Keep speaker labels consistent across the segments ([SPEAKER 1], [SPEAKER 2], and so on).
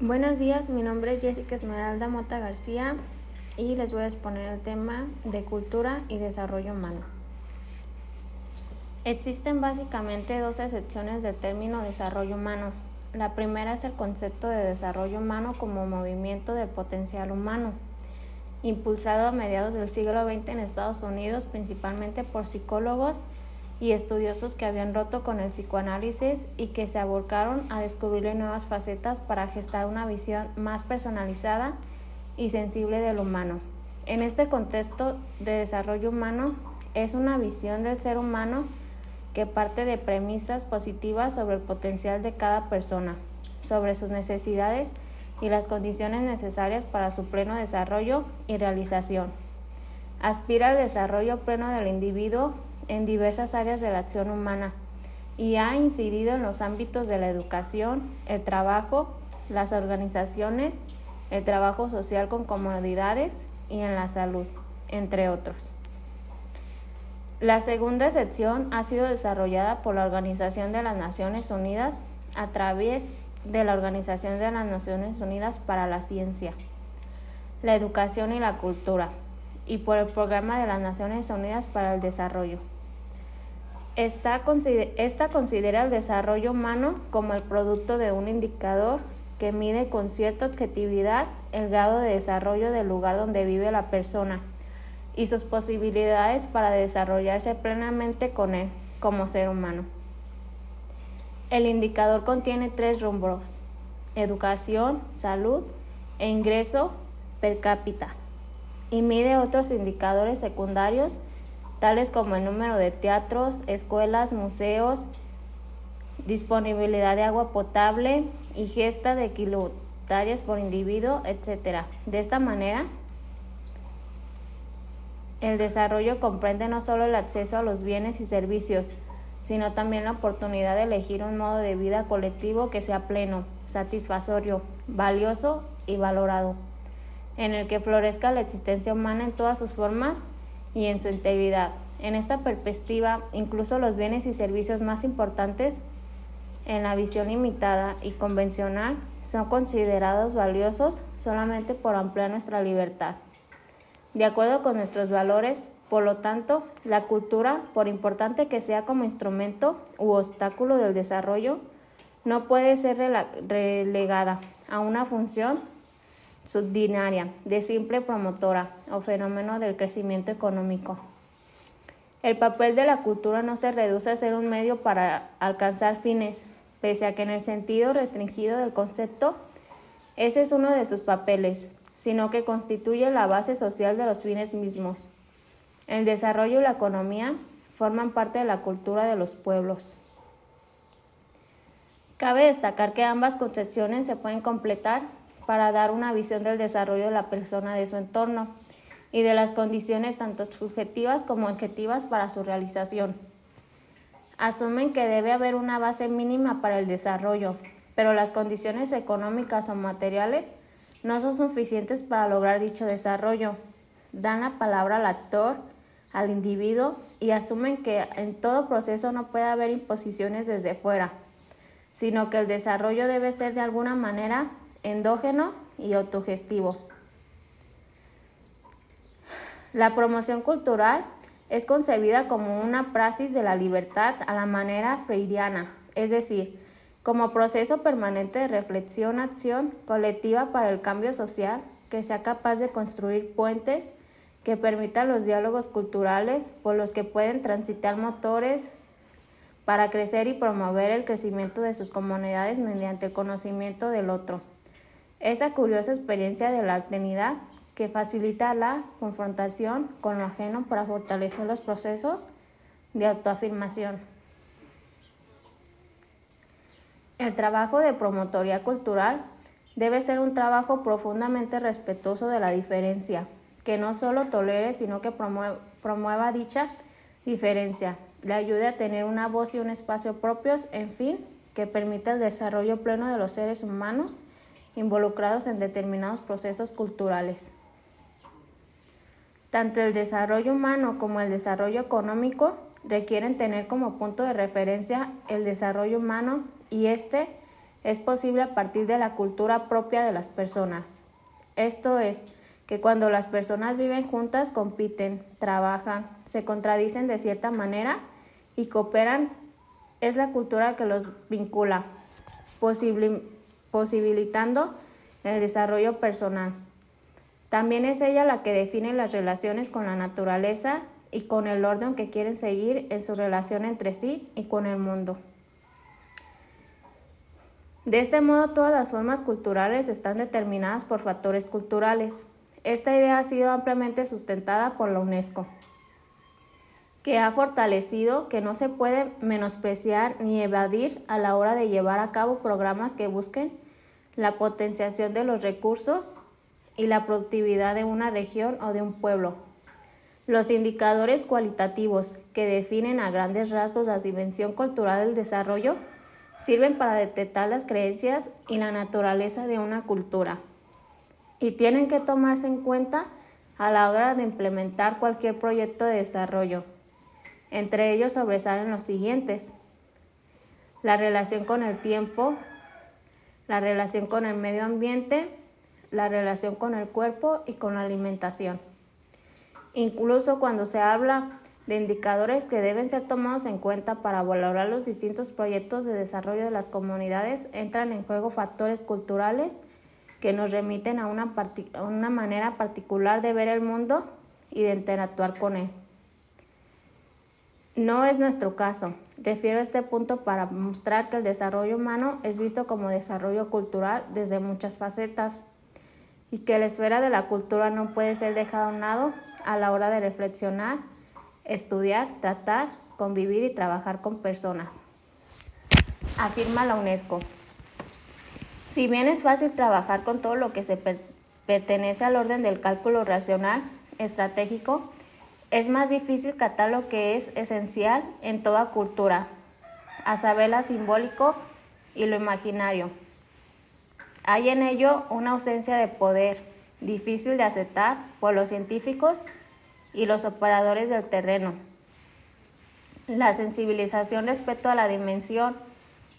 [SPEAKER 1] Buenos días, mi nombre es Jessica Esmeralda Mota García y les voy a exponer el tema de cultura y desarrollo humano. Existen básicamente dos excepciones del término desarrollo humano. La primera es el concepto de desarrollo humano como movimiento del potencial humano, impulsado a mediados del siglo XX en Estados Unidos principalmente por psicólogos y estudiosos que habían roto con el psicoanálisis y que se aborcaron a descubrirle nuevas facetas para gestar una visión más personalizada y sensible del humano. En este contexto de desarrollo humano es una visión del ser humano que parte de premisas positivas sobre el potencial de cada persona, sobre sus necesidades y las condiciones necesarias para su pleno desarrollo y realización. Aspira al desarrollo pleno del individuo en diversas áreas de la acción humana y ha incidido en los ámbitos de la educación, el trabajo, las organizaciones, el trabajo social con comodidades y en la salud, entre otros. La segunda sección ha sido desarrollada por la Organización de las Naciones Unidas a través de la Organización de las Naciones Unidas para la Ciencia, la Educación y la Cultura y por el Programa de las Naciones Unidas para el Desarrollo. Esta, considera el desarrollo humano como el producto de un indicador que mide con cierta objetividad el grado de desarrollo del lugar donde vive la persona y sus posibilidades para desarrollarse plenamente con él como ser humano. El indicador contiene tres rumbos, educación, salud e ingreso per cápita, y mide otros indicadores secundarios tales como el número de teatros, escuelas, museos, disponibilidad de agua potable y gesta de kilotarias por individuo, etc. De esta manera, el desarrollo comprende no solo el acceso a los bienes y servicios, sino también la oportunidad de elegir un modo de vida colectivo que sea pleno, satisfactorio, valioso y valorado, en el que florezca la existencia humana en todas sus formas y en su integridad. En esta perspectiva, incluso los bienes y servicios más importantes en la visión limitada y convencional son considerados valiosos solamente por ampliar nuestra libertad. De acuerdo con nuestros valores, por lo tanto, la cultura, por importante que sea como instrumento u obstáculo del desarrollo, no puede ser relegada a una función subdinaria, de simple promotora o fenómeno del crecimiento económico. El papel de la cultura no se reduce a ser un medio para alcanzar fines, pese a que en el sentido restringido del concepto, ese es uno de sus papeles, sino que constituye la base social de los fines mismos. El desarrollo y la economía forman parte de la cultura de los pueblos. Cabe destacar que ambas concepciones se pueden completar para dar una visión del desarrollo de la persona de su entorno y de las condiciones tanto subjetivas como objetivas para su realización. Asumen que debe haber una base mínima para el desarrollo, pero las condiciones económicas o materiales no son suficientes para lograr dicho desarrollo. Dan la palabra al actor, al individuo y asumen que en todo proceso no puede haber imposiciones desde fuera, sino que el desarrollo debe ser de alguna manera endógeno y autogestivo. La promoción cultural es concebida como una praxis de la libertad a la manera freiriana, es decir, como proceso permanente de reflexión, acción colectiva para el cambio social que sea capaz de construir puentes que permitan los diálogos culturales por los que pueden transitar motores para crecer y promover el crecimiento de sus comunidades mediante el conocimiento del otro. Esa curiosa experiencia de la alternidad que facilita la confrontación con lo ajeno para fortalecer los procesos de autoafirmación. El trabajo de promotoría cultural debe ser un trabajo profundamente respetuoso de la diferencia, que no solo tolere, sino que promueva, dicha diferencia, le ayude a tener una voz y un espacio propios, en fin, que permita el desarrollo pleno de los seres humanos involucrados en determinados procesos culturales. Tanto el desarrollo humano como el desarrollo económico requieren tener como punto de referencia el desarrollo humano y éste es posible a partir de la cultura propia de las personas. Esto es, que cuando las personas viven juntas, compiten, trabajan, se contradicen de cierta manera y cooperan, es la cultura que los vincula, posibilitando el desarrollo personal. También es ella la que define las relaciones con la naturaleza y con el orden que quieren seguir en su relación entre sí y con el mundo. De este modo, todas las formas culturales están determinadas por factores culturales. Esta idea ha sido ampliamente sustentada por la UNESCO, que ha fortalecido que no se puede menospreciar ni evadir a la hora de llevar a cabo programas que busquen la potenciación de los recursos y la productividad de una región o de un pueblo. Los indicadores cualitativos que definen a grandes rasgos la dimensión cultural del desarrollo sirven para detectar las creencias y la naturaleza de una cultura y tienen que tomarse en cuenta a la hora de implementar cualquier proyecto de desarrollo. Entre ellos sobresalen los siguientes. La relación con el tiempo, la relación con el medio ambiente, la relación con el cuerpo y con la alimentación. Incluso cuando se habla de indicadores que deben ser tomados en cuenta para valorar los distintos proyectos de desarrollo de las comunidades, entran en juego factores culturales que nos remiten a una, a una manera particular de ver el mundo y de interactuar con él. No es nuestro caso. Refiero a este punto para mostrar que el desarrollo humano es visto como desarrollo cultural desde muchas facetas y que la esfera de la cultura no puede ser dejada a un lado a la hora de reflexionar, estudiar, tratar, convivir y trabajar con personas. Afirma la UNESCO. Si bien es fácil trabajar con todo lo que se pertenece al orden del cálculo racional, estratégico, es más difícil catar lo que es esencial en toda cultura, a saber lo simbólico y lo imaginario. Hay en ello una ausencia de poder, difícil de aceptar por los científicos y los operadores del terreno. La sensibilización respecto a la dimensión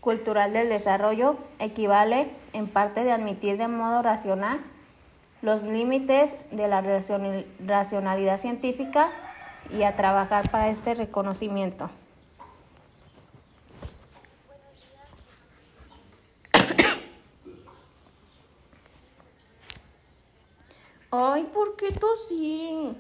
[SPEAKER 1] cultural del desarrollo equivale en parte de admitir de modo racional los límites de la racionalidad científica y a trabajar para este reconocimiento. Ay, ¿por qué tú sí?